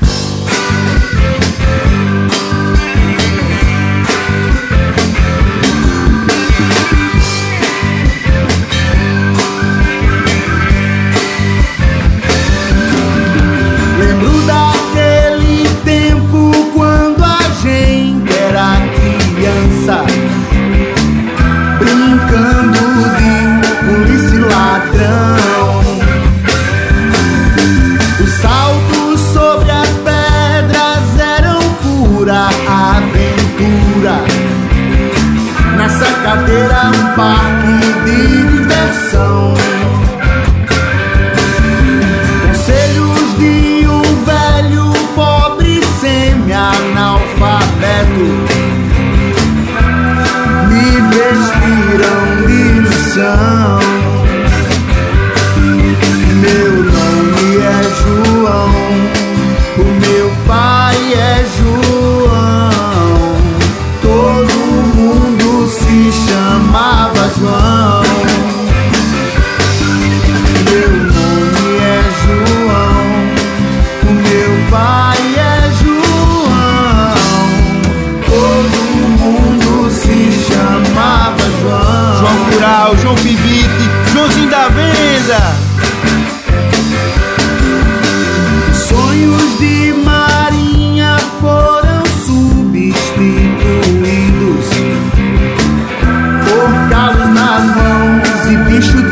Bye. parque de diversão. Conselhos de um velho pobre semi-analfabeto me vestiram de lição. Sonhos de marinha foram substituídos por calos nas mãos e bicho de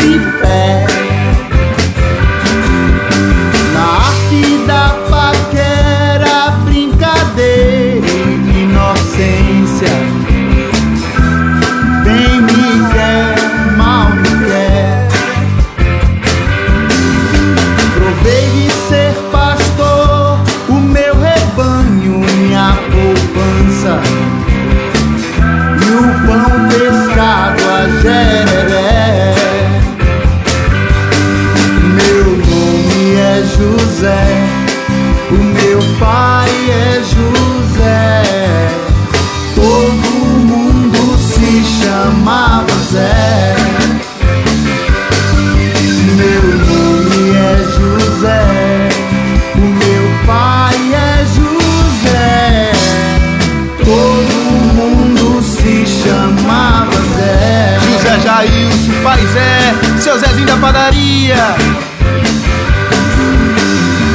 Parisé, seu Zezinho da padaria.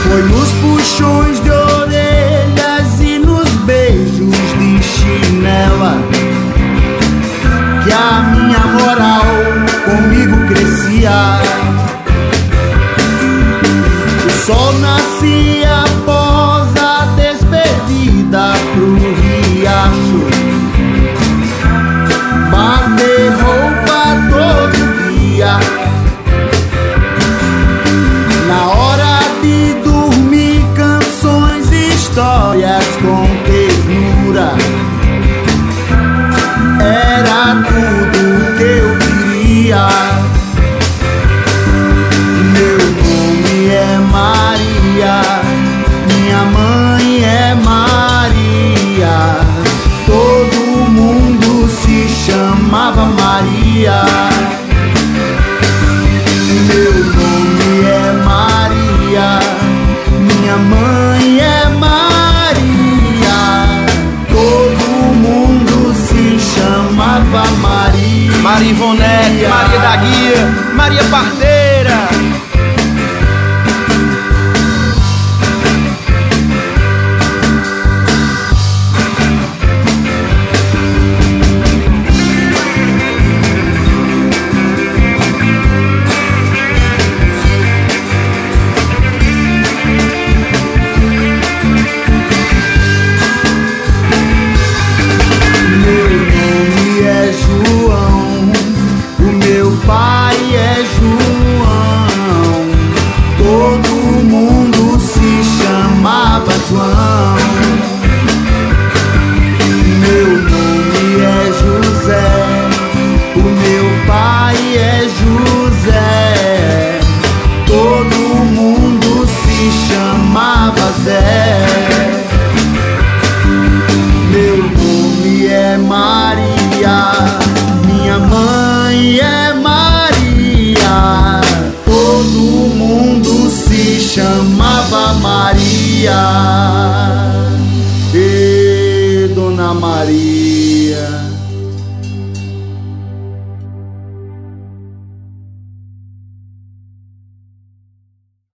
Foi nos puxões de orelhas e nos beijos de chinela que a minha moral comigo crescia. O sol nascia. chamava Maria. Meu nome é Maria, minha mãe é Maria. Todo mundo se chamava Maria. Maria Marivonete, Maria da Guia, Maria Parteira. goodbye. Maria.